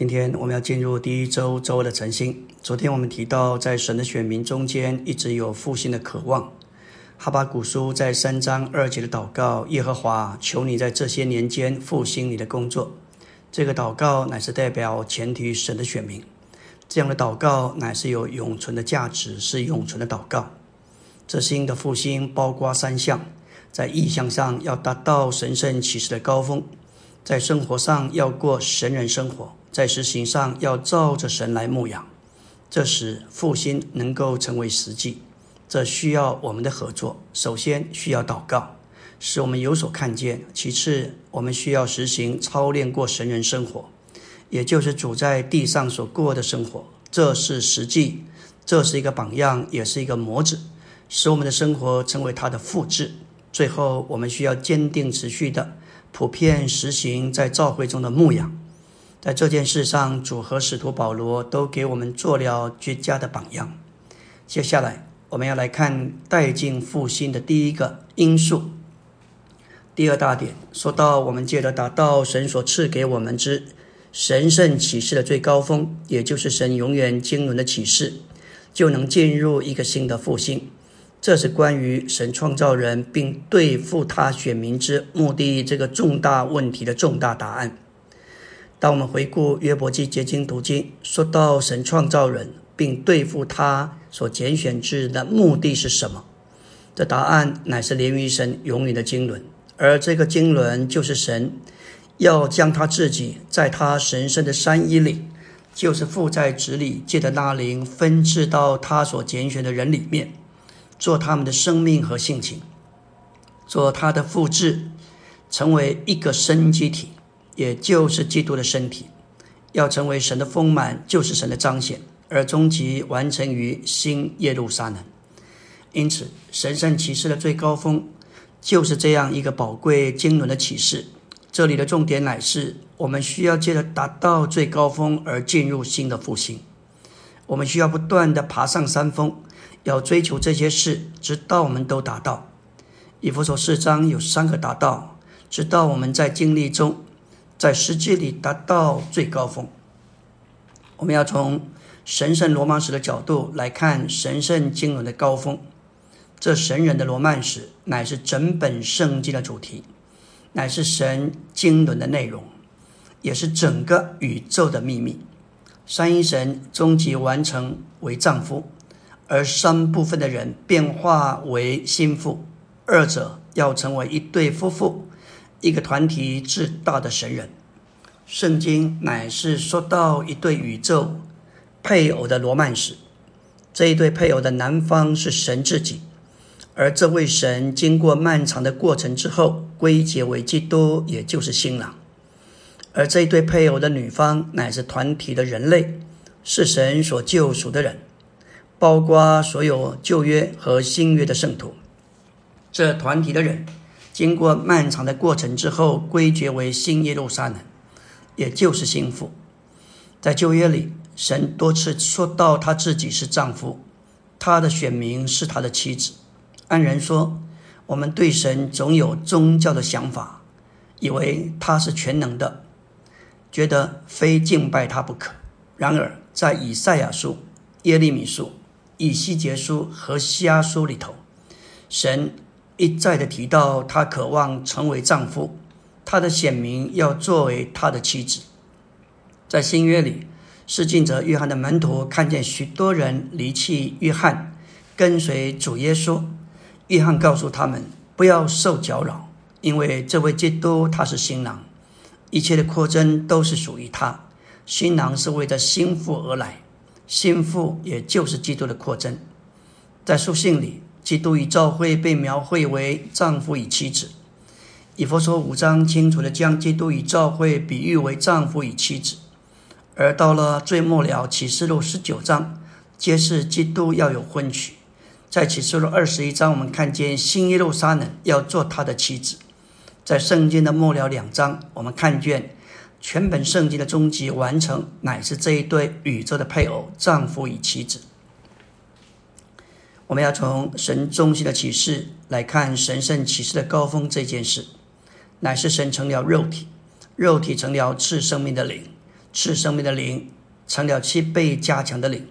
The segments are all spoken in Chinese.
今天我们要进入第一周周的晨星。昨天我们提到，在神的选民中间一直有复兴的渴望。哈巴古书在三章二节的祷告：耶和华，求你在这些年间复兴你的工作。这个祷告乃是代表前提神的选民。这样的祷告乃是有永存的价值，是永存的祷告。这新的复兴包括三项：在意向上要达到神圣启示的高峰；在生活上要过神人生活；在实行上要照着神来牧养。这时复兴能够成为实际。这需要我们的合作。首先需要祷告，使我们有所看见；其次，我们需要实行操练过神人生活，也就是主在地上所过的生活。这是实际，这是一个榜样，也是一个模子，使我们的生活成为他的复制。最后，我们需要坚定、持续的、普遍实行在教会中的牧养。在这件事上，主和使徒保罗都给我们做了绝佳的榜样。接下来。我们要来看带进复兴的第一个因素。第二大点说到，我们借着达到神所赐给我们之神圣启示的最高峰，也就是神永远经纶的启示，就能进入一个新的复兴。这是关于神创造人并对付他选民之目的这个重大问题的重大答案。当我们回顾约伯记结晶读经，说到神创造人。并对付他所拣选之人的目的是什么？这答案乃是连于神永远的经纶，而这个经纶就是神要将他自己在他神圣的山衣里，就是附在子里，借的那灵分赐到他所拣选的人里面，做他们的生命和性情，做他的复制，成为一个生机体，也就是基督的身体，要成为神的丰满，就是神的彰显。而终极完成于新耶路撒冷，因此神圣启示的最高峰就是这样一个宝贵经纶的启示。这里的重点乃是我们需要借着达到最高峰而进入新的复兴。我们需要不断的爬上山峰，要追求这些事，直到我们都达到。以弗所四章有三个达到，直到我们在经历中，在实际里达到最高峰。我们要从。神圣罗曼史的角度来看，神圣经纶的高峰，这神人的罗曼史乃是整本圣经的主题，乃是神经纶的内容，也是整个宇宙的秘密。三一神终极完成为丈夫，而三部分的人变化为心腹，二者要成为一对夫妇，一个团体至大的神人。圣经乃是说到一对宇宙。配偶的罗曼史，这一对配偶的男方是神自己，而这位神经过漫长的过程之后，归结为基督，也就是新郎。而这一对配偶的女方乃是团体的人类，是神所救赎的人，包括所有旧约和新约的圣徒。这团体的人经过漫长的过程之后，归结为新耶路撒冷，也就是新妇。在旧约里。神多次说到他自己是丈夫，他的选民是他的妻子。按人说，我们对神总有宗教的想法，以为他是全能的，觉得非敬拜他不可。然而，在以赛亚书、耶利米书、以西结书和西阿书里头，神一再的提到他渴望成为丈夫，他的显明要作为他的妻子。在新约里。是尽责约翰的门徒看见许多人离弃约翰，跟随主耶稣。约翰告诉他们不要受搅扰，因为这位基督他是新郎，一切的扩增都是属于他。新郎是为着心腹而来，心腹也就是基督的扩增。在书信里，基督与教会被描绘为丈夫与妻子。以佛说五章清楚的将基督与教会比喻为丈夫与妻子。而到了最末了，启示录十九章揭示基督要有婚娶。在启示录二十一章，我们看见新耶路撒冷要做他的妻子。在圣经的末了两章，我们看见全本圣经的终极完成，乃是这一对宇宙的配偶，丈夫与妻子。我们要从神中心的启示来看神圣启示的高峰这件事，乃是神成了肉体，肉体成了赐生命的灵。赐生命的灵，成了七倍加强的灵，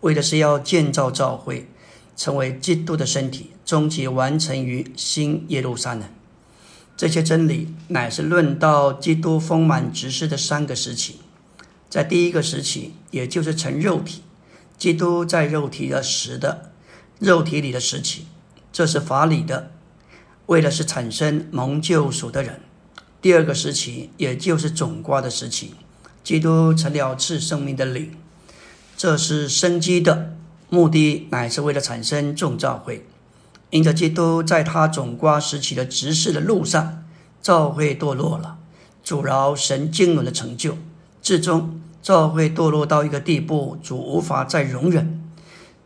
为的是要建造教会，成为基督的身体，终极完成于新耶路撒冷。这些真理乃是论到基督丰满执事的三个时期。在第一个时期，也就是成肉体，基督在肉体的时的肉体里的时期，这是法理的，为的是产生蒙救赎的人。第二个时期，也就是总瓜的时期，基督成了赐生命的灵，这是生机的目的，乃是为了产生众教会。因着基督在他总瓜时期的执事的路上，教会堕落了，阻挠神经纶的成就。至终，教会堕落到一个地步，主无法再容忍。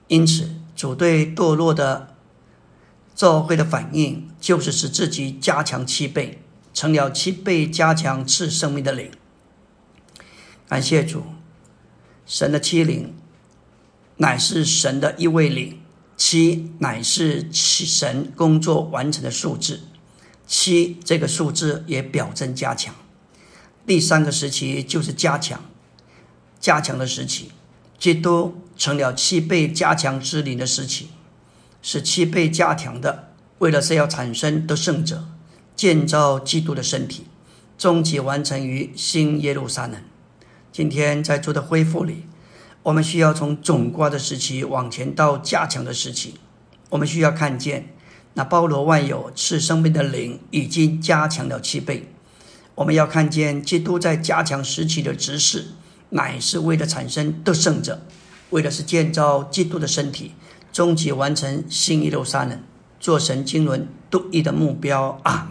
因此，主对堕落的教会的反应，就是使自己加强七倍，成了七倍加强赐生命的灵。感谢主，神的七灵乃是神的一位灵，七乃是七神工作完成的数字，七这个数字也表征加强。第三个时期就是加强，加强的时期，基督成了七倍加强之灵的时期，是七倍加强的，为了是要产生得胜者，建造基督的身体，终极完成于新耶路撒冷。今天在做的恢复里，我们需要从总瓜的时期往前到加强的时期，我们需要看见那包罗万有赐生命的灵已经加强了七倍。我们要看见基督在加强时期的指示，乃是为了产生得胜者，为的是建造基督的身体，终极完成新一路撒冷，做神经纶独一的目标。阿门。